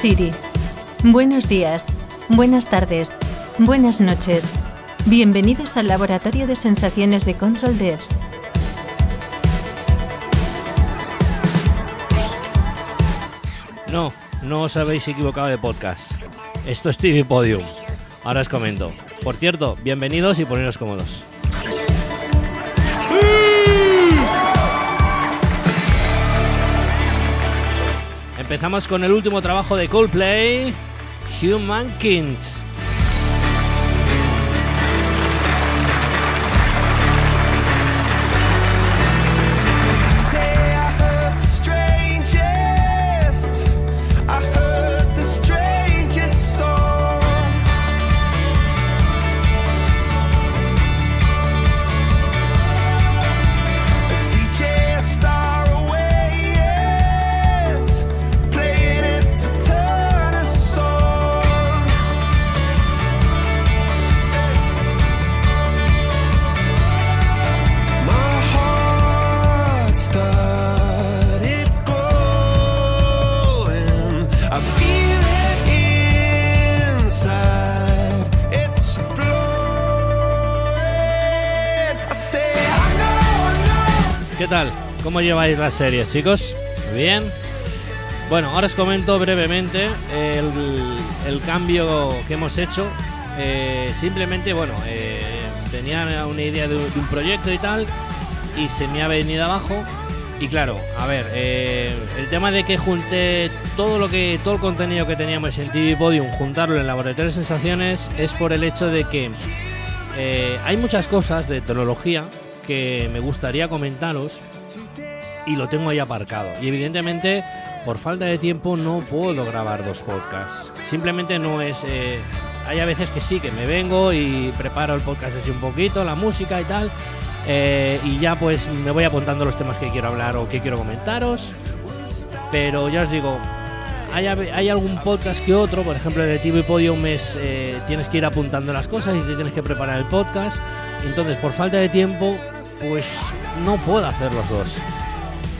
Siri. Buenos días, buenas tardes, buenas noches. Bienvenidos al Laboratorio de Sensaciones de Control Devs. No, no os habéis equivocado de podcast. Esto es TV Podium. Ahora os comento. Por cierto, bienvenidos y poneros cómodos. Empezamos con el último trabajo de Coldplay, Humankind. Today ¿Cómo lleváis las series, chicos? ¿Bien? Bueno, ahora os comento brevemente el, cambio que hemos hecho. Eh, simplemente, bueno, eh, tenía una idea de, un- proyecto y tal, y se me ha venido abajo. Y claro, a ver, eh, el tema de que junté todo lo que, todo el contenido que teníamos en TV Podium, juntarlo en Laboratorio de Sensaciones, es por el hecho de que hay muchas cosas de tecnología que me gustaría comentaros y lo tengo ahí aparcado. Y evidentemente, por falta de tiempo, no puedo grabar dos podcasts. Simplemente no es. eh, hay a veces que sí, que me vengo y preparo el podcast así un poquito, la música y tal. eh, y ya pues me voy apuntando los temas que quiero hablar o que quiero comentaros. Pero ya os digo, hay, hay algún podcast que otro, por ejemplo, de TV Podium es, eh, tienes que ir apuntando las cosas y tienes que preparar el podcast. Entonces, por falta de tiempo, pues no puedo hacer los dos.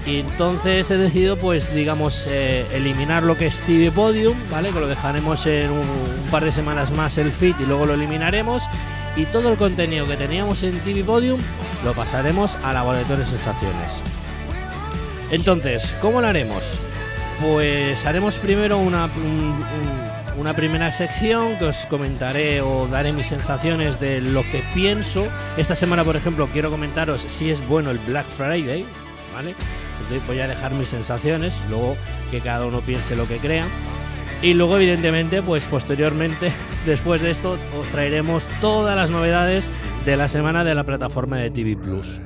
Y entonces he decidido, pues, digamos, eh, eliminar lo que es TV Podium, ¿vale? Que lo dejaremos en un, par de semanas más el feed y luego lo eliminaremos. Y todo el contenido que teníamos en TV Podium lo pasaremos a Laboratorio de Sensaciones. Entonces, ¿cómo lo haremos? Pues haremos primero una, un- un- una primera sección que os comentaré o daré mis sensaciones de lo que pienso. Esta semana, por ejemplo, quiero comentaros si es bueno el Black Friday, ¿vale? Voy a dejar mis sensaciones, luego que cada uno piense lo que crea. Y luego, evidentemente, pues posteriormente, después de esto, os traeremos todas las novedades de la semana de la plataforma de TV Plus.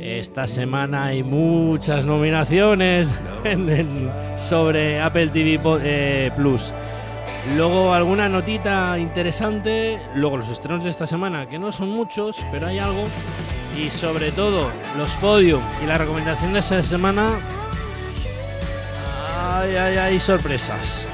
Esta semana hay muchas nominaciones sobre Apple TV eh, Plus. Luego alguna notita interesante. Luego los estrenos de esta semana, que no son muchos, pero hay algo. Y sobre todo los podium y la recomendación de esta semana. Ay, ay, ay, sorpresas.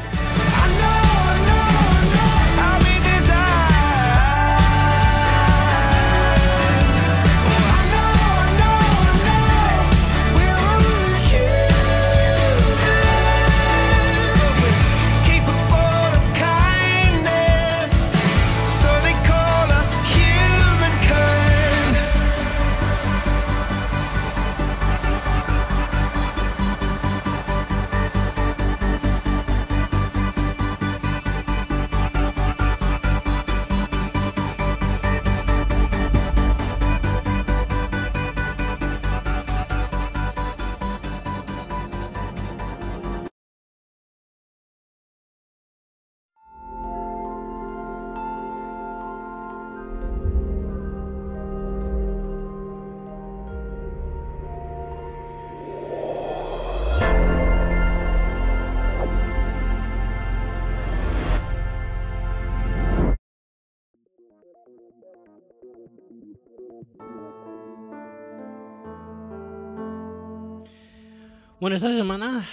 Bueno, esta semana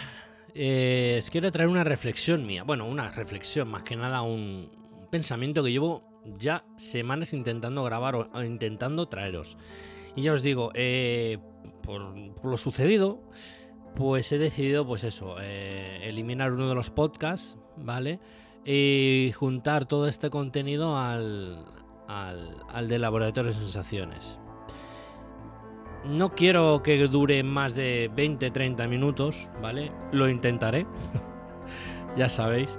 eh, os quiero traer una reflexión mía. Bueno, una reflexión, más que nada un, pensamiento que llevo ya semanas intentando grabar o, intentando traeros. Y ya os digo, eh, por, por lo sucedido, pues he decidido, pues eso, eh, eliminar uno de los podcasts, ¿vale? Y juntar todo este contenido al, al, al de Laboratorio de Sensaciones. No quiero que dure más de 20-30 minutos, ¿vale? Lo intentaré, ya sabéis.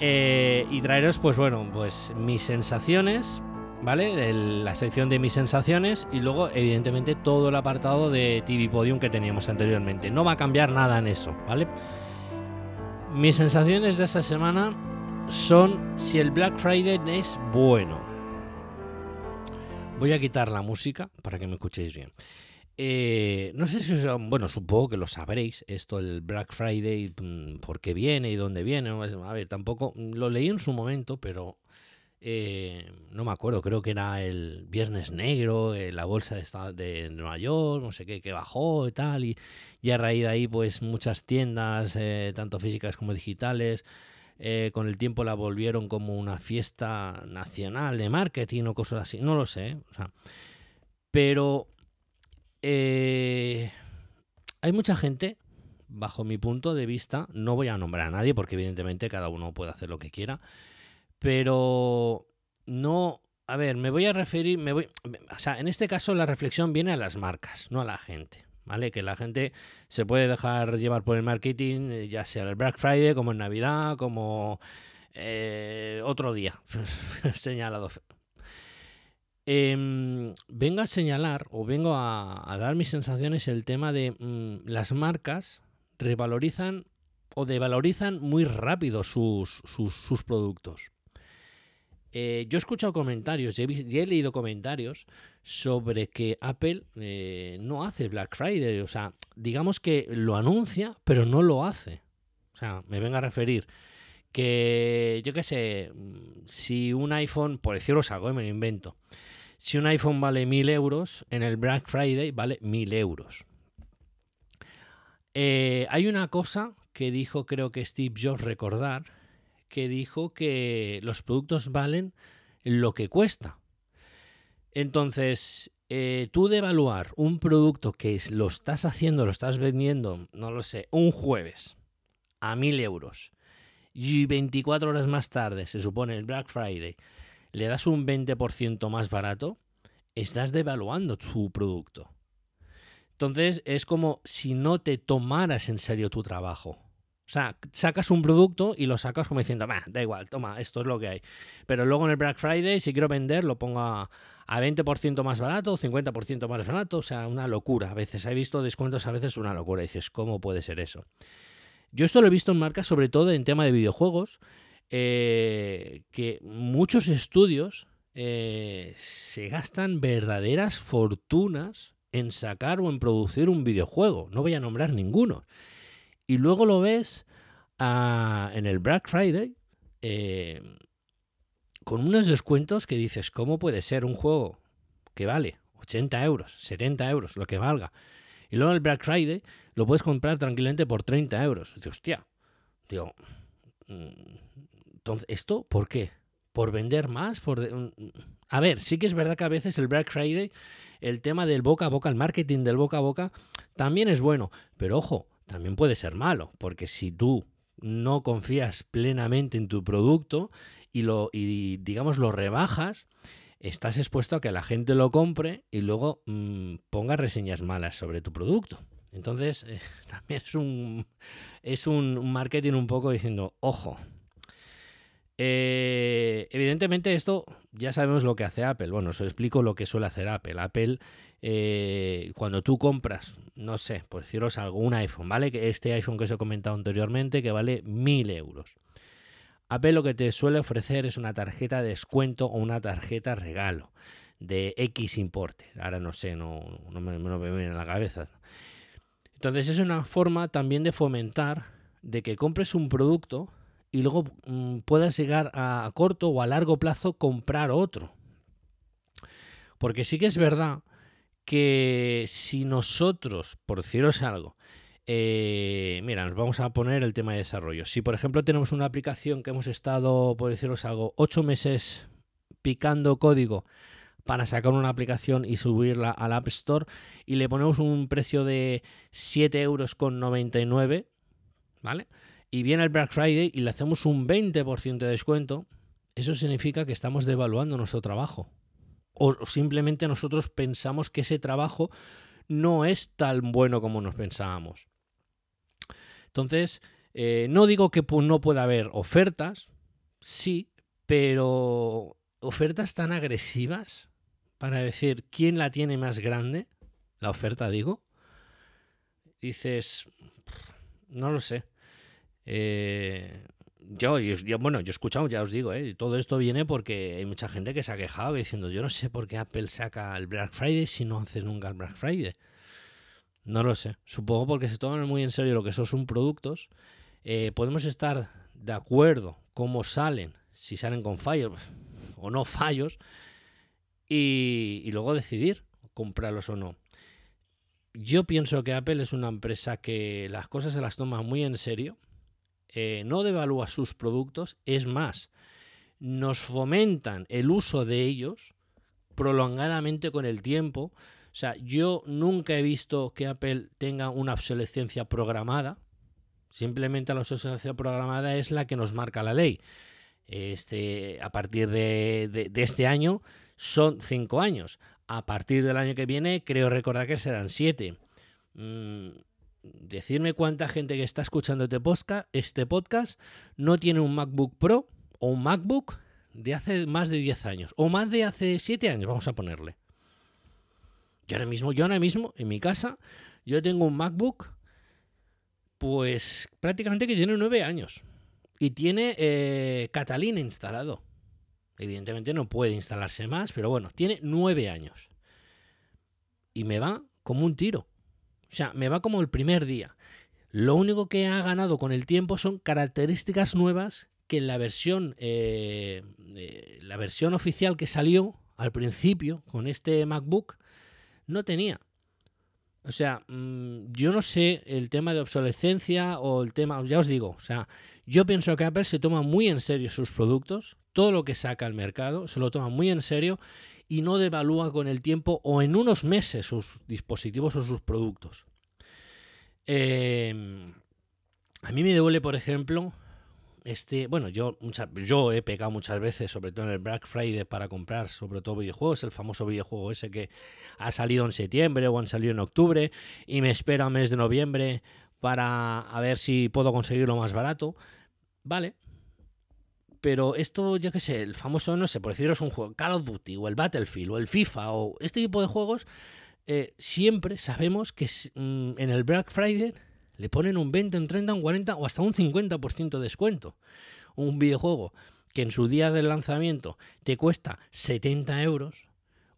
Eh, y traeros, pues bueno, pues mis sensaciones, ¿vale? La sección de mis sensaciones y luego, evidentemente, todo el apartado de TV Podium que teníamos anteriormente. No va a cambiar nada en eso, ¿vale? Mis sensaciones de esta semana son si el Black Friday es bueno. Voy a quitar la música para que me escuchéis bien. Eh, no sé si os, bueno, supongo que lo sabréis, esto el Black Friday, mm, por qué viene y dónde viene. A ver, tampoco mm, lo leí en su momento, pero eh, no me acuerdo, creo que era el Viernes Negro, eh, la bolsa de, de Nueva York, no sé qué, que bajó y tal, y, y a raíz de ahí, pues muchas tiendas, tanto físicas como digitales, con el tiempo la volvieron como una fiesta nacional de marketing o cosas así, no lo sé, o sea, pero eh, hay mucha gente, bajo mi punto de vista, no voy a nombrar a nadie porque evidentemente cada uno puede hacer lo que quiera, pero no, a ver, me voy a referir, me voy, o sea, en este caso la reflexión viene a las marcas, no a la gente. ¿Vale? Que la gente se puede dejar llevar por el marketing, eh, ya sea el Black Friday, como en Navidad, como eh, otro día señalado. Em, vengo a señalar o vengo a, dar mis sensaciones el tema de mm, las marcas revalorizan o devalorizan muy rápido sus, sus, productos. Eh, yo he escuchado comentarios y he, leído comentarios sobre que Apple eh, no hace Black Friday. O sea, digamos que lo anuncia, pero no lo hace. O sea, me vengo a referir que, yo qué sé, mm, si un iPhone, por deciros algo, eh, me lo invento, si un iPhone vale 1000 euros, en el Black Friday vale 1000 euros. Eh, hay una cosa que dijo, creo que Steve Jobs recordar, que dijo que los productos valen lo que cuesta. Entonces, eh, tú de un producto que lo estás haciendo, lo estás vendiendo, no lo sé, un jueves a 1000 euros y 24 horas más tarde, se supone el Black Friday, le das un 20% más barato, estás devaluando tu producto. Entonces es como si no te tomaras en serio tu trabajo. O sea, sacas un producto y lo sacas como diciendo, "Bah, da igual, toma, esto es lo que hay. Pero luego en el Black Friday, si quiero vender, lo pongo a, a 20% más barato, 50% más barato, o sea, una locura. A veces he visto descuentos, a veces una locura. Dices, ¿cómo puede ser eso? Yo esto lo he visto en marcas, sobre todo en tema de videojuegos, eh, que muchos estudios eh, se gastan verdaderas fortunas en sacar o en producir un videojuego. No voy a nombrar ninguno. Y luego lo ves en el Black Friday eh, con unos descuentos que dices, ¿cómo puede ser un juego que vale 80 euros, 70 euros, lo que valga? Y luego el Black Friday lo puedes comprar tranquilamente por 30 euros. Dices, hostia, digo, mm, entonces, ¿esto por qué? ¿Por vender más? A ver, sí que es verdad que a veces el Black Friday, el tema del boca a boca, el marketing del boca a boca, también es bueno. Pero ojo, también puede ser malo, porque si tú no confías plenamente en tu producto y lo digamos lo rebajas, estás expuesto a que la gente lo compre y luego mm, ponga reseñas malas sobre tu producto. Entonces, también es un es un marketing un poco diciendo, ojo. Eh, evidentemente esto ya sabemos lo que hace Apple. Bueno, os explico lo que suele hacer Apple. Apple, eh, cuando tú compras, no sé, por deciros algo, un iPhone, ¿vale? Que este iPhone que os he comentado anteriormente, que vale 1000 euros. Apple lo que te suele ofrecer es una tarjeta de descuento o una tarjeta regalo de X importe. Ahora no sé, no, no me, no me viene a la cabeza. Entonces es una forma también de fomentar de que compres un producto y luego mm, puedas llegar a, corto o a largo plazo comprar otro. Porque sí que es verdad que si nosotros, por deciros algo, eh, mira, nos vamos a poner el tema de desarrollo. Si, por ejemplo, tenemos una aplicación que hemos estado, por deciros algo, ocho meses picando código para sacar una aplicación y subirla al App Store y le ponemos un precio de 7 euros con 99, ¿vale? Y viene el Black Friday y le hacemos un 20% de descuento, eso significa que estamos devaluando nuestro trabajo. O, simplemente nosotros pensamos que ese trabajo no es tan bueno como nos pensábamos. Entonces, eh, no digo que no pueda haber ofertas, sí, pero ofertas tan agresivas para decir quién la tiene más grande, la oferta digo, dices, no lo sé. Eh, yo, yo, bueno, yo he escuchado, ya os digo, ¿eh? todo esto viene porque hay mucha gente que se ha quejado diciendo, yo no sé por qué Apple saca el Black Friday si no haces nunca el Black Friday. No lo sé. Supongo porque se toman muy en serio lo que son productos. Eh, podemos estar de acuerdo cómo salen, si salen con fallos o no fallos, y, y luego decidir comprarlos o no. Yo pienso que Apple es una empresa que las cosas se las toma muy en serio, eh, no devalúa sus productos, es más, nos fomentan el uso de ellos prolongadamente con el tiempo. O sea, yo nunca he visto que Apple tenga una obsolescencia programada. Simplemente la obsolescencia programada es la que nos marca la ley. Este, a partir de, este año son cinco años. A partir del año que viene, creo recordar que serán siete. Mm, decirme cuánta gente que está escuchando este podcast, este podcast no tiene un MacBook Pro o un MacBook de hace más de 10 años o más de hace 7 años, vamos a ponerle. Yo ahora mismo, yo ahora mismo en mi casa, yo tengo un MacBook pues prácticamente que tiene 9 años y tiene eh, Catalina instalado. Evidentemente no puede instalarse más, pero bueno, tiene 9 años. Y me va como un tiro. O sea, me va como el primer día. Lo único que ha ganado con el tiempo son características nuevas que en la versión, eh, eh, la versión oficial que salió al principio con este MacBook no tenía. O sea, mm, yo no sé el tema de obsolescencia o el tema, ya os digo, o sea, yo pienso que Apple se toma muy en serio sus productos, todo lo que saca al mercado se lo toma muy en serio y no devalúa con el tiempo o en unos meses sus dispositivos o sus productos. Eh, a mí me duele, por ejemplo, este, bueno, yo, yo he pecado muchas veces, sobre todo en el Black Friday, para comprar, sobre todo videojuegos, el famoso videojuego ese que ha salido en septiembre o han salido en octubre y me espera un mes de noviembre para a ver si puedo conseguirlo más barato. Vale. Pero esto, yo qué sé, el famoso, no sé, por deciros un juego, Call of Duty o el Battlefield o el FIFA o este tipo de juegos, eh, siempre sabemos que mm, en el Black Friday le ponen un 20, un 30, un 40 o hasta un 50% de descuento. Un videojuego que en su día del lanzamiento te cuesta 70 euros,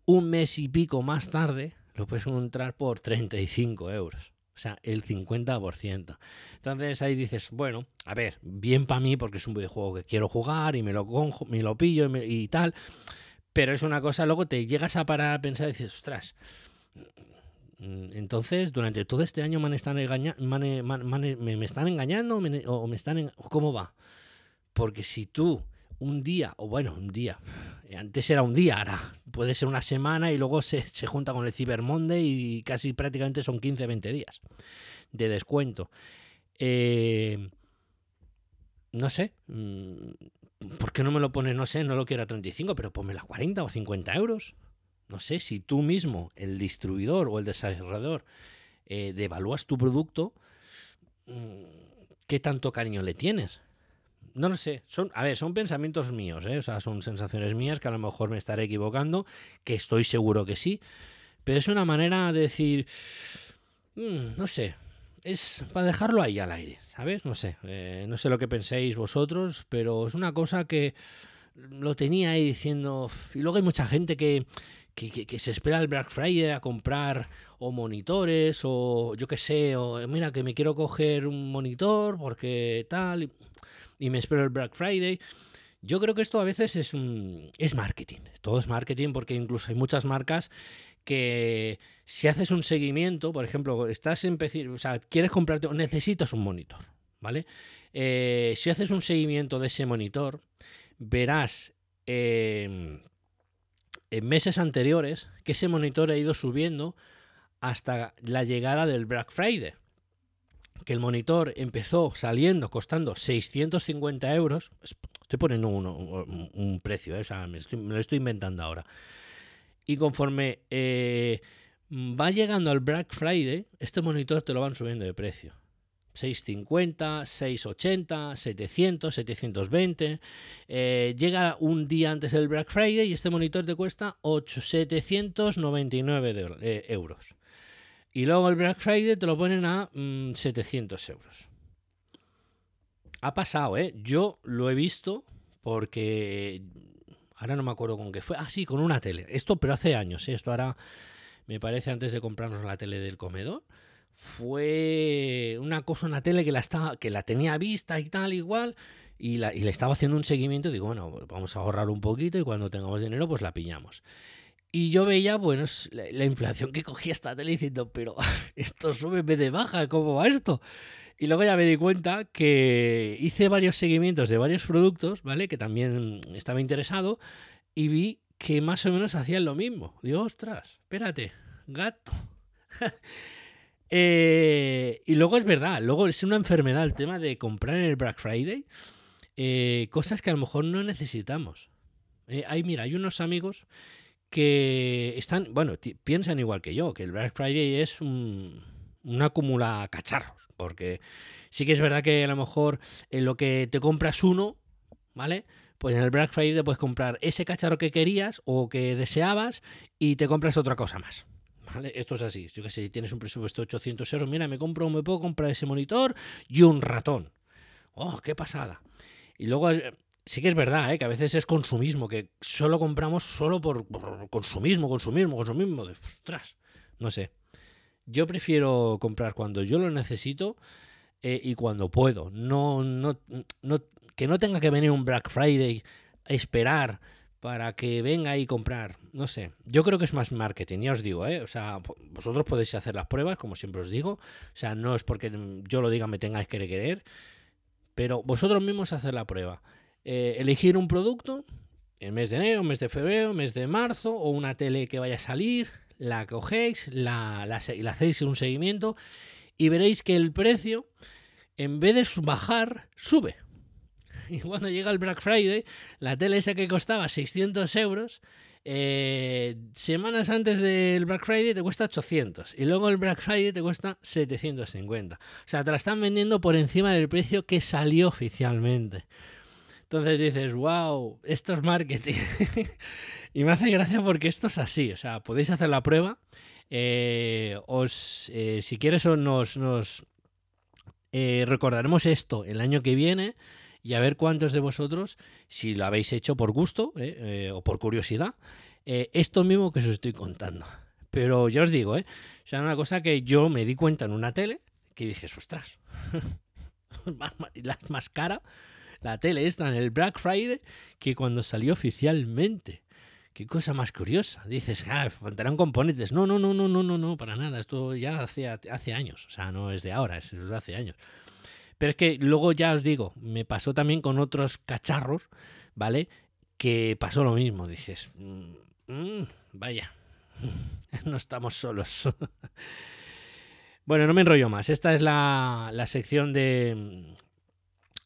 un mes y pico más tarde lo puedes encontrar por 35 euros. O sea, el 50%. Entonces ahí dices, bueno, a ver, bien para mí porque es un videojuego que quiero jugar y me lo, conjo- me lo pillo y, tal. Pero es una cosa, luego te llegas a parar a pensar y dices, ostras, Mm, Entonces, durante todo este año me, están engaña- me, me están engañando o me están... en- ¿Cómo va? Porque si tú un día, o bueno, un día, antes era un día, ahora puede ser una semana y luego se, se junta con el Cyber Monday y casi prácticamente son 15, 20 días de descuento. Eh, no sé, mm, ¿por qué no me lo pones, no sé, no lo quiero a 35, pero ponme a 40 o 50 euros? No sé, si tú mismo, el distribuidor o el desarrollador, eh, devalúas tu producto, mm, ¿qué tanto cariño le tienes? No lo sé. Son, a ver, son pensamientos míos, ¿eh? O sea, son sensaciones mías que a lo mejor me estaré equivocando, que estoy seguro que sí. Pero es una manera de decir, mm, no sé, es para dejarlo ahí al aire, ¿sabes? No sé, eh, no sé lo que penséis vosotros, pero es una cosa que lo tenía ahí diciendo. Y luego hay mucha gente que, que, que- se espera el Black Friday a comprar o monitores o yo qué sé, o mira que me quiero coger un monitor porque tal, y, me espero el Black Friday. Yo creo que esto a veces es un es marketing. Todo es marketing porque incluso hay muchas marcas que si haces un seguimiento, por ejemplo, estás en o sea, quieres comprarte, necesitas un monitor, ¿vale? Eh, si haces un seguimiento de ese monitor, verás eh, en meses anteriores que ese monitor ha ido subiendo hasta la llegada del Black Friday. Que el monitor empezó saliendo costando 650 euros. Estoy poniendo un, precio, ¿eh? o sea, me, lo estoy inventando ahora. Y conforme eh, va llegando al Black Friday, este monitor te lo van subiendo de precio. 650, 680, 700, 720. Eh, llega un día antes del Black Friday y este monitor te cuesta 8, 799 de- eh, euros. Y luego el Black Friday te lo ponen a mm, 700 euros. Ha pasado, ¿eh? Yo lo he visto porque ahora no me acuerdo con qué fue. Ah, sí, con una tele. Esto, pero hace años, ¿eh? Esto ahora me parece antes de comprarnos la tele del comedor. Fue una cosa, una tele que la, estaba, que la tenía vista y tal, igual. Y, la- y le estaba haciendo un seguimiento. Digo, bueno, vamos a ahorrar un poquito y cuando tengamos dinero, pues la piñamos. Y yo veía, bueno, la, la inflación que cogía esta tele diciendo, pero esto sube en de baja, ¿cómo va esto? Y luego ya me di cuenta que hice varios seguimientos de varios productos, ¿vale? Que también estaba interesado y vi que más o menos hacían lo mismo. Digo, ostras, espérate, gato. Eh, y luego es verdad, luego es una enfermedad el tema de comprar en el Black Friday eh, cosas que a lo mejor no necesitamos. Eh, hay, mira, hay unos amigos que están, bueno, piensan igual que yo, que el Black Friday es un, una acumula cacharros, porque sí que es verdad que a lo mejor en lo que te compras uno, ¿vale? Pues en el Black Friday te puedes comprar ese cacharro que querías o que deseabas y te compras otra cosa más. ¿Vale? Esto es así. Yo que sé, si tienes un presupuesto de 800 euros, mira, me compro, me puedo comprar ese monitor y un ratón. ¡Oh, qué pasada! Y luego eh, sí que es verdad, ¿eh? que a veces es consumismo, que solo compramos solo por, consumismo, consumismo, consumismo. De, ostras, no sé. Yo prefiero comprar cuando yo lo necesito eh, y cuando puedo. No, no, no, que no tenga que venir un Black Friday a esperar para que venga y comprar. No sé. Yo creo que es más marketing, ya os digo, ¿eh? O sea, vosotros podéis hacer las pruebas, como siempre os digo. O sea, no es porque mm, yo lo diga me tengáis que querer, pero vosotros mismos hacer la prueba. Eh, elegir un producto, el mes de enero, mes de febrero, mes de marzo, o una tele que vaya a salir, la cogéis, la, la, hacéis un seguimiento y veréis que el precio, en vez de bajar, sube. Y cuando llega el Black Friday, la tele esa que costaba 600 euros, eh, semanas antes del Black Friday te cuesta 800 y luego el Black Friday te cuesta 750. O sea, te la están vendiendo por encima del precio que salió oficialmente. Entonces dices, wow, esto es marketing. y me hace gracia porque esto es así. O sea, podéis hacer la prueba. Eh, os, eh, si quieres, os- nos, nos eh, recordaremos esto el año que viene y a ver cuántos de vosotros, si lo habéis hecho por gusto eh, o por curiosidad, esto mismo que os estoy contando. Pero ya os digo, ¿eh? O sea, una cosa que yo me di cuenta en una tele que dije, ostras, la más cara la tele esta en el Black Friday que cuando salió oficialmente. Qué cosa más curiosa. Dices, ah, faltarán componentes. No, no, no, no, no, no, no, para nada. Esto ya hace, años. O sea, no es de ahora, es de hace años. Pero es que luego ya os digo, me pasó también con otros cacharros, ¿vale? Que pasó lo mismo. Dices, mm, mm, vaya, no estamos solos. bueno, no me enrollo más. Esta es la, la sección de,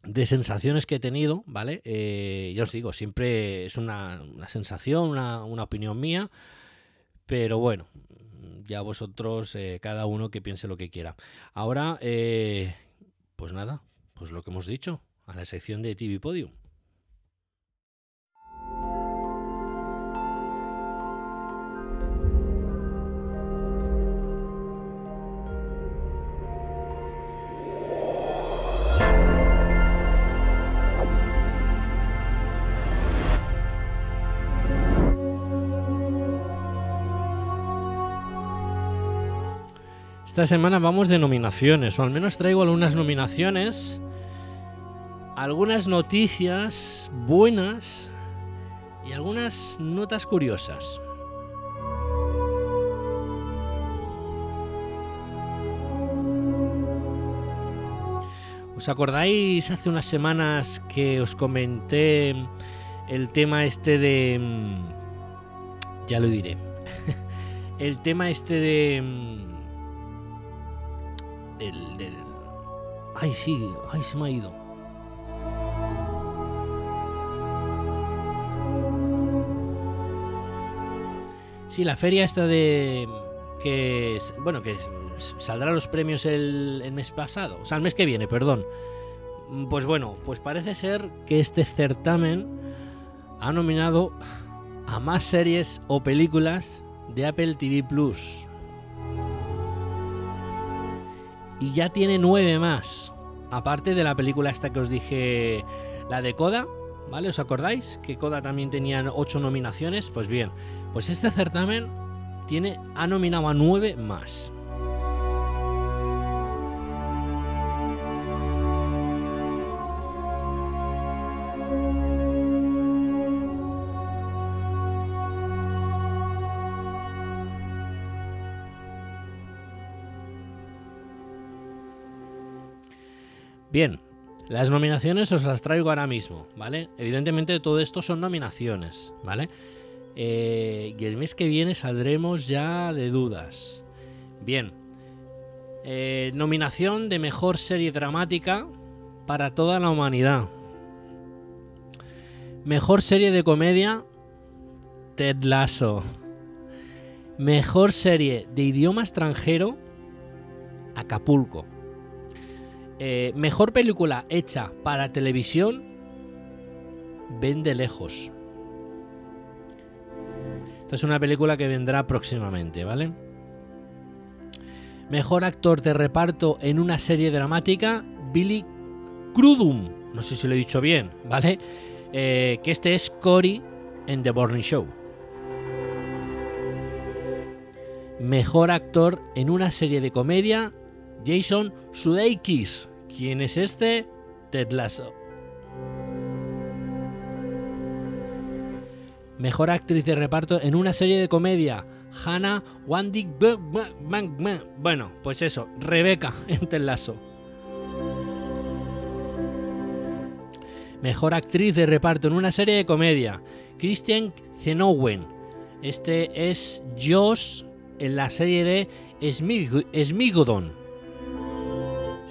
de sensaciones que he tenido, ¿vale? Eh, ya os digo, siempre es una, una sensación, una, una opinión mía, pero bueno, ya vosotros, eh, cada uno que piense lo que quiera. Ahora, eh, pues nada, pues lo que hemos dicho, a la sección de TV Podium. Esta semana vamos de nominaciones, o al menos traigo algunas nominaciones, algunas noticias buenas y algunas notas curiosas. ¿Os acordáis hace unas semanas que os comenté el tema este de... mm, ya lo diré. el tema este de... Del, del... Ay, sí, ay, se me ha ido. Sí, la feria esta de... Que, es- bueno, que es- saldrá los premios el, el mes pasado, o sea, el mes que viene, perdón. Pues bueno, pues parece ser que este certamen ha nominado a más series o películas de Apple TV Plus. Y ya tiene nueve más. Aparte de la película esta que os dije, la de Coda, ¿vale? ¿Os acordáis? Que Coda también tenía ocho nominaciones. Pues bien, pues este certamen tiene, ha nominado a nueve más. Bien, las nominaciones os las traigo ahora mismo, ¿vale? Evidentemente todo esto son nominaciones, ¿vale? Eh, y el mes que viene saldremos ya de dudas. Bien, eh, nominación de mejor serie dramática para toda la humanidad. Mejor serie de comedia, Ted Lasso. Mejor serie de idioma extranjero, Acapulco. Eh, mejor película hecha para televisión, Ven de lejos. Esta es una película que vendrá próximamente, ¿vale? Mejor actor de reparto en una serie dramática, Billy Crudum. No sé si lo he dicho bien, ¿vale? Eh, que este es Cory en The Morning Show. Mejor actor en una serie de comedia, Jason Sudeikis. ¿Quién es este? Ted Lasso. Mejor actriz de reparto en una serie de comedia, Hannah Wandig. Bueno, pues eso, Rebeca en Ted Lasso. Mejor actriz de reparto en una serie de comedia, Christian Zenowen. Este es Josh en la serie de Smig- Smigodon.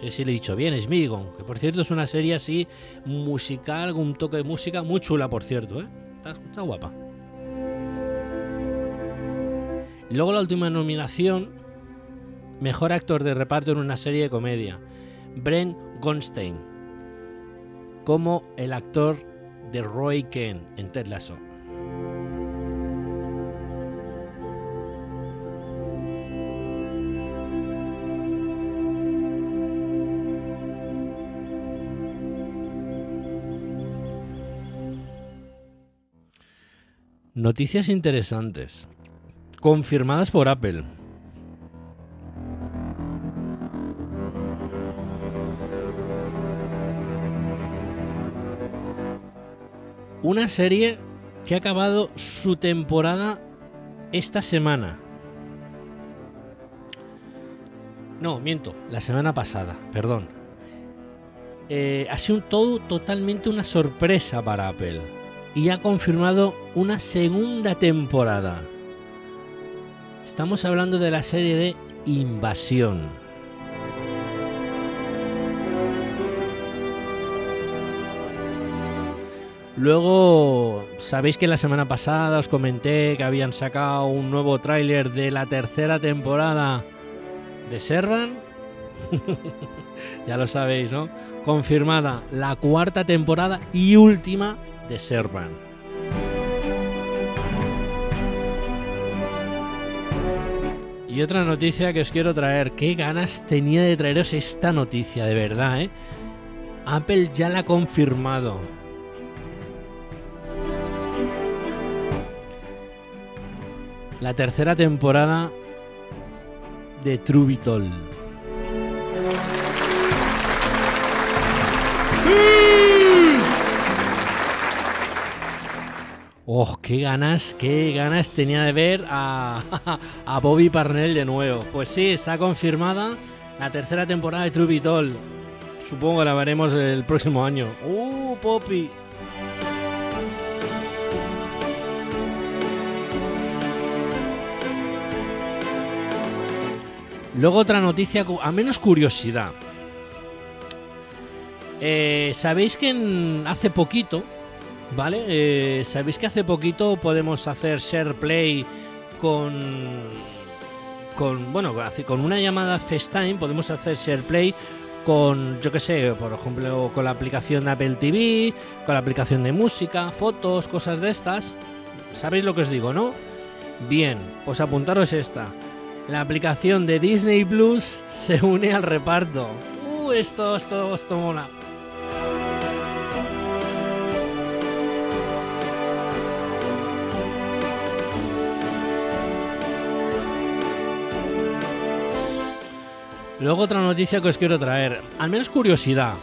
Sé si le he dicho bien, Smigon. Que por cierto es una serie así musical, un toque de música muy chula, por cierto. ¿eh? Está, está guapa. Luego la última nominación, mejor actor de reparto en una serie de comedia, Brent Gonstein, como el actor de Roy Kent en Ted Lasso. Noticias interesantes. Confirmadas por Apple. Una serie que ha acabado su temporada esta semana. No, miento, la semana pasada, perdón. Eh, ha sido todo totalmente una sorpresa para Apple y ha confirmado una segunda temporada. Estamos hablando de la serie de Invasión. Luego, sabéis que la semana pasada os comenté que habían sacado un nuevo tráiler de la tercera temporada de Servan. ya lo sabéis, ¿no? Confirmada la cuarta temporada y última de Servan. Y otra noticia que os quiero traer. Qué ganas tenía de traeros esta noticia, de verdad, ¿eh? Apple ya la ha confirmado. La tercera temporada de Trubitol. ¡Oh, qué ganas, qué ganas tenía de ver a, Bobby Parnell de nuevo! Pues sí, está confirmada la tercera temporada de True Vitol. Supongo que la veremos el próximo año. ¡Uh, Poppy! Luego otra noticia, a menos curiosidad. Eh, Sabéis que hace poquito ¿vale? Eh, Sabéis que hace poquito podemos hacer share play con, con bueno, con una llamada FaceTime podemos hacer share play con, yo que sé, por ejemplo, con la aplicación de Apple TV, con la aplicación de música, fotos, cosas de estas. ¿Sabéis lo que os digo, no? Bien, pues apuntaros esta. La aplicación de Disney Plus se une al reparto. Uh, esto, esto, esto mola. Luego otra noticia que os quiero traer, al menos curiosidad.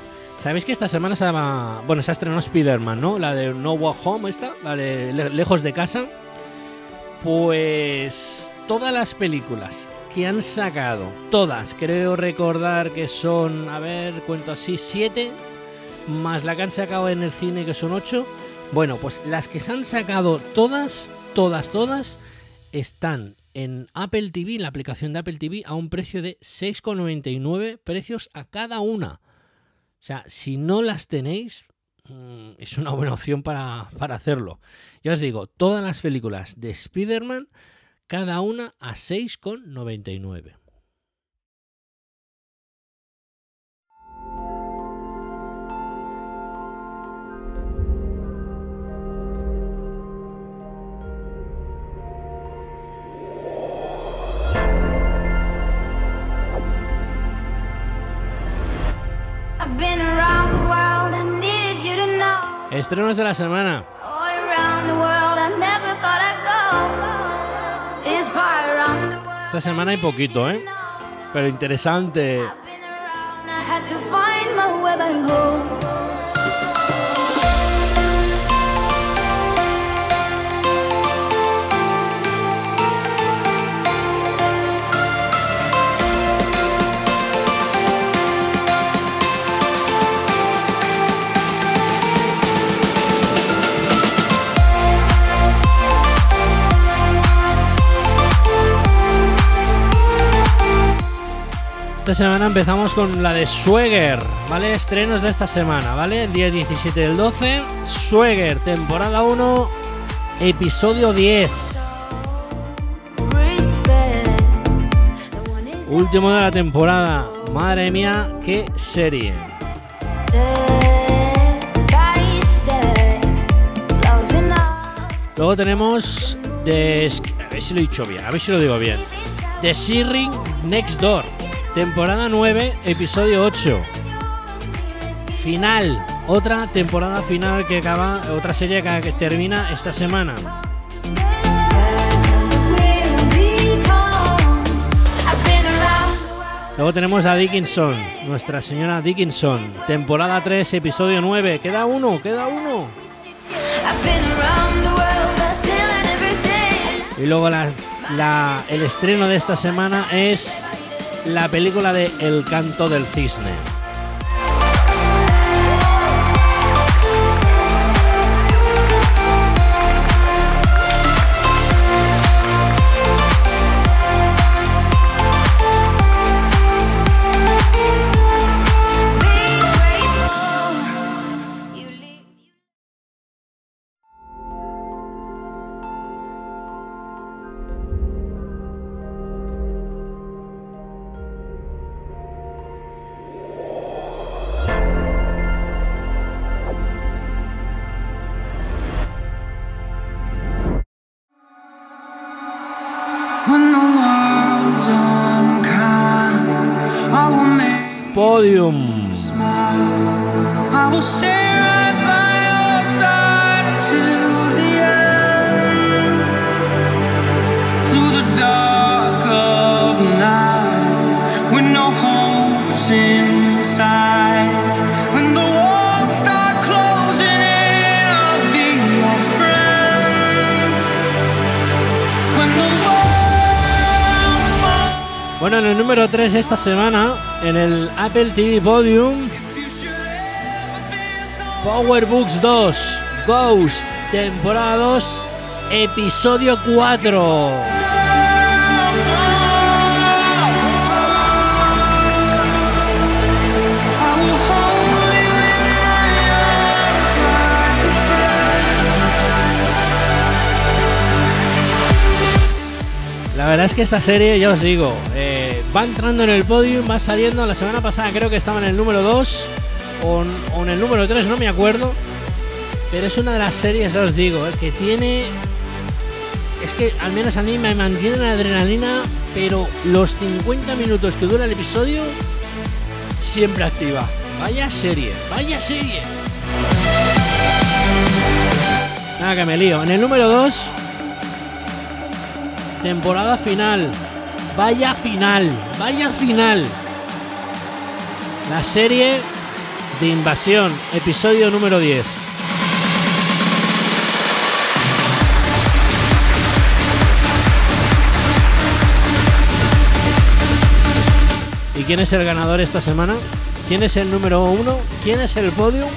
Sabéis que esta semana se llama, bueno, se ha estrenado Spider-Man, ¿no? La de No Way Home esta, la de Le- Lejos de casa. Pues todas las películas que han sacado, todas, creo recordar que son, a ver, cuento así, siete, más la que han sacado en el cine que son ocho. Bueno, pues las que se han sacado todas, todas, todas, están en Apple TV, en la aplicación de Apple TV, a un precio de 6,99 precios a cada una. O sea, si no las tenéis, mm, es una buena opción para, para hacerlo. Ya os digo, todas las películas de Spider-Man, cada una a 6,99. Estrenos de la semana. Esta semana hay poquito, ¿eh? Pero interesante. Esta semana empezamos con la de Swagger, ¿vale? Estrenos de esta semana, ¿vale? El día 17 del 12, Swagger, temporada 1, episodio 10. Respect. The one is Último de la temporada. Madre mía, qué serie. Luego tenemos The... A ver si lo he dicho bien, a ver si lo digo bien. The Searing Next Door, temporada 9, episodio 8. Final, otra temporada final que acaba, otra serie que, termina esta semana. Luego tenemos a Dickinson, nuestra señora Dickinson, temporada 3, episodio 9. Queda uno, queda uno. Y luego el estreno de esta semana es la película de El canto del cisne. esta semana en el Apple TV Podium. Power Books 2 Ghost temporada 2 episodio 4 La verdad es que esta serie, ya os digo, eh, va entrando en el podium, va saliendo. La semana pasada creo que estaba en el número 2 o, en- el número 3, no me acuerdo. Pero es una de las series, ya os digo, eh, que tiene. Es que al menos a mí me mantiene la adrenalina, pero los 50 minutos que dura el episodio, siempre activa. Vaya serie, vaya serie. Nada, que me lío. En el número 2, temporada final. Vaya final, vaya final. La serie de invasión, episodio número 10. ¿Y quién es el ganador esta semana? ¿Quién es el número uno? ¿Quién es el podium?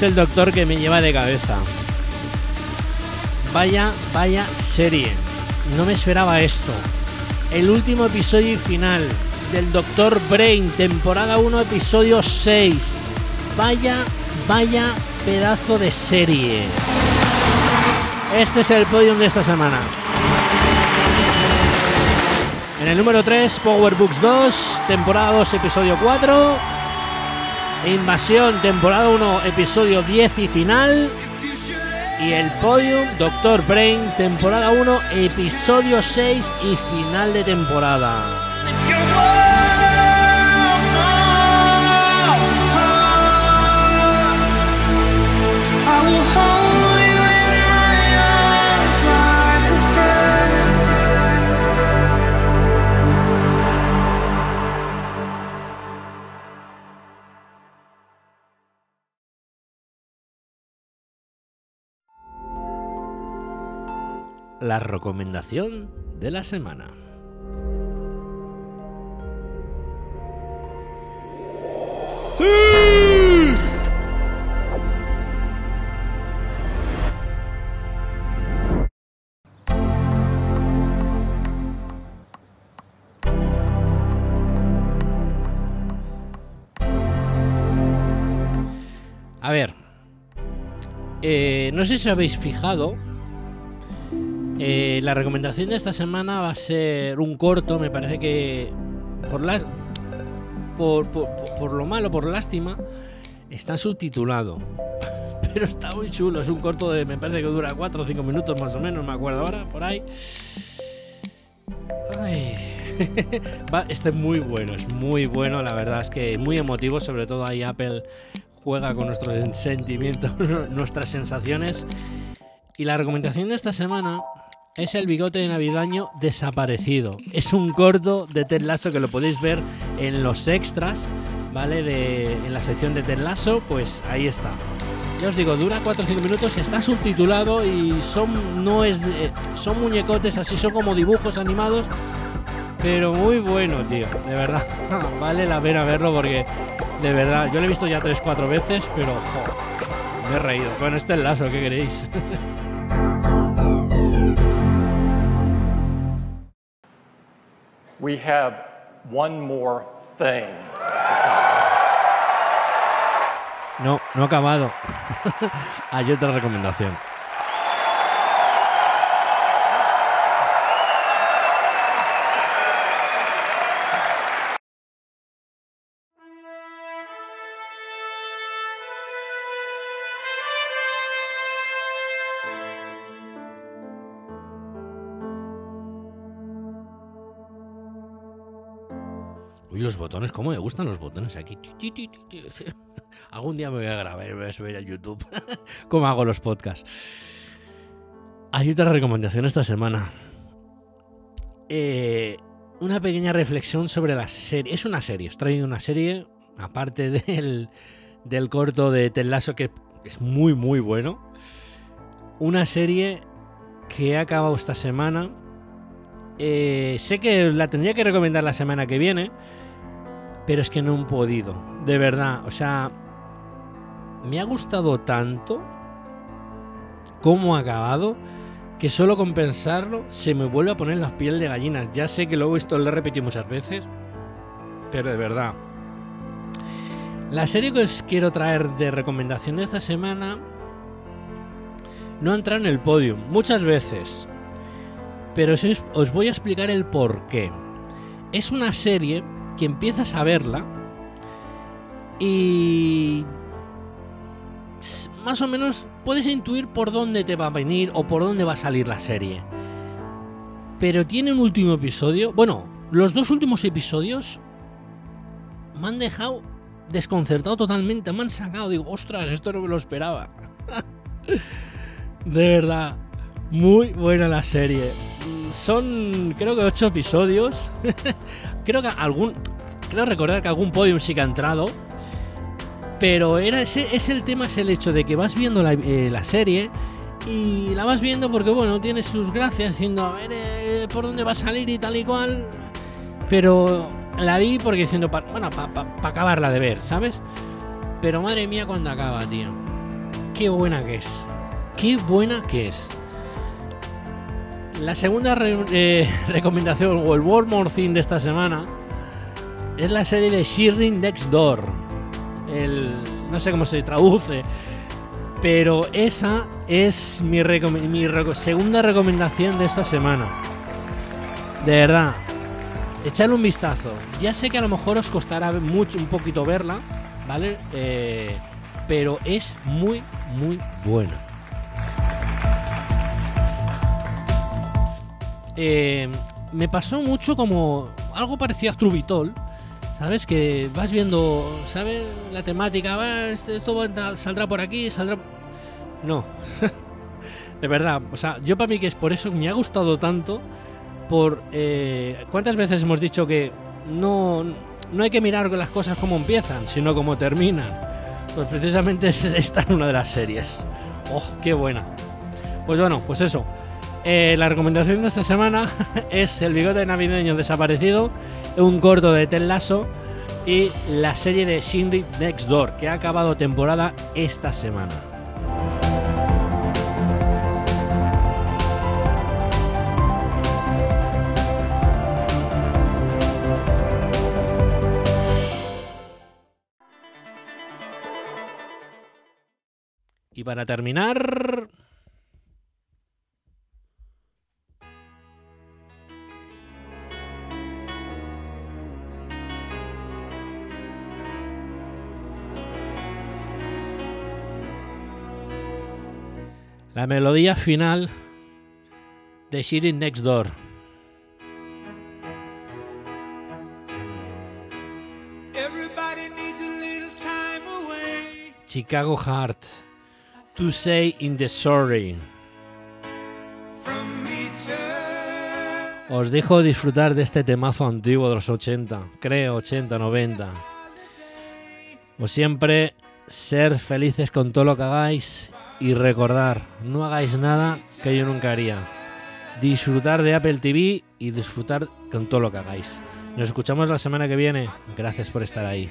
El doctor que me lleva de cabeza. Vaya, vaya serie. No me esperaba esto. El último episodio y final del Doctor Brain, temporada 1, episodio 6. Vaya, vaya pedazo de serie. Este es el podium de esta semana. En el número 3, Power Books 2, temporada 2, episodio 4. Invasión, temporada 1, episodio 10 y final. Y el podium, Doctor Brain, temporada 1, episodio 6 y final de temporada. Will hold La recomendación de la semana. A ver, eh, no sé si habéis fijado, eh, la recomendación de esta semana va a ser un corto, me parece que por, la, por, por- lo malo, por lástima, está subtitulado. Pero está muy chulo, es un corto de, me parece que dura 4 o 5 minutos más o menos, me acuerdo ahora, por ahí. Ay. Este es muy bueno, es muy bueno, la verdad es que muy emotivo, sobre todo ahí Apple juega con nuestros sentimientos, nuestras sensaciones. Y la recomendación de esta semana es el bigote navideño desaparecido. Es un corto de Ted Lasso que lo podéis ver en los extras, ¿vale? De, en la sección de Ted Lasso, pues ahí está. Ya os digo, dura 4 o 5 minutos, está subtitulado y son no es de- son muñecotes así, son como dibujos animados, pero muy bueno, tío, de verdad. vale la pena verlo porque de verdad, yo lo he visto ya 3-4 veces, pero me he reído. Bueno, este es lazo, ¿qué queréis? We have one more thing. No, no ha acabado. Hay otra recomendación. Botones, ¿cómo me gustan los botones aquí? Algún día me voy a grabar y me voy a subir a YouTube. ¿Cómo hago los podcasts? Hay otra recomendación esta semana. Eh, una pequeña reflexión sobre la serie. Es una serie, os traigo una serie, aparte del, del corto de Ted Lasso, que es muy, muy bueno. Una serie que he acabado esta semana. Eh, sé que la tendría que recomendar la semana que viene, pero es que no he podido. De verdad, o sea, me ha gustado tanto cómo ha acabado que solo con pensarlo se me vuelve a poner las piel de gallinas. Ya sé que luego esto lo he repetido muchas veces, pero de verdad. La serie que os quiero traer de recomendación de esta semana no entra en el podio muchas veces, pero os, os voy a explicar el por qué. Es una serie que empiezas a verla y más o menos puedes intuir por dónde te va a venir o por dónde va a salir la serie. Pero tiene un último episodio. Bueno, los dos últimos episodios me han dejado desconcertado totalmente. Me han sacado. Digo, ostras, esto no me lo esperaba. De verdad, muy buena la serie. Son, creo que ocho episodios. creo que algún. Creo recordar que algún podium sí que ha entrado. Pero era ese, es el tema, es el hecho de que vas viendo la, eh, la serie y la vas viendo porque, bueno, tiene sus gracias, diciendo, a ver eh, por dónde va a salir y tal y cual. Pero la vi porque diciendo, pa- bueno, para acabarla de ver, ¿sabes? Pero madre mía, cuando acaba, tío. Qué buena que es. Qué buena que es. La segunda eh, recomendación, o el World More Thing de esta semana, es la serie de Shirring Next Door. El, no sé cómo se traduce, pero esa es mi, recome- mi segunda recomendación de esta semana. De verdad, echadle un vistazo. Ya sé que a lo mejor os costará mucho, un poquito verla, ¿vale? Eh, pero es muy, muy buena. Eh, me pasó mucho como algo parecido a Trubitol, ¿sabes? Que vas viendo, ¿sabes? La temática, va, esto, esto va- saldrá por aquí, saldrá... No, de verdad, o sea, yo para mí que es por eso que me ha gustado tanto, por... eh, ¿Cuántas veces hemos dicho que no, no hay que mirar las cosas como empiezan, sino como terminan? Pues precisamente es- esta es una de las series. ¡Oh, qué buena! Pues bueno, pues eso. Eh, la recomendación de esta semana es El bigote navideño desaparecido, un corto de Ted Lasso y la serie de Shinry Next Door, que ha acabado temporada esta semana. Y para terminar, melodía final de Shirin Next Door. Everybody needs a little time away Chicago Heart. To say in the sorry. Os dejo disfrutar de este temazo antiguo de los 80, creo 80, 90. Como siempre, ser felices con todo lo que hagáis y recordar, no hagáis nada que yo nunca haría. Disfrutar de Apple TV y disfrutar con todo lo que hagáis. Nos escuchamos la semana que viene. Gracias por estar ahí.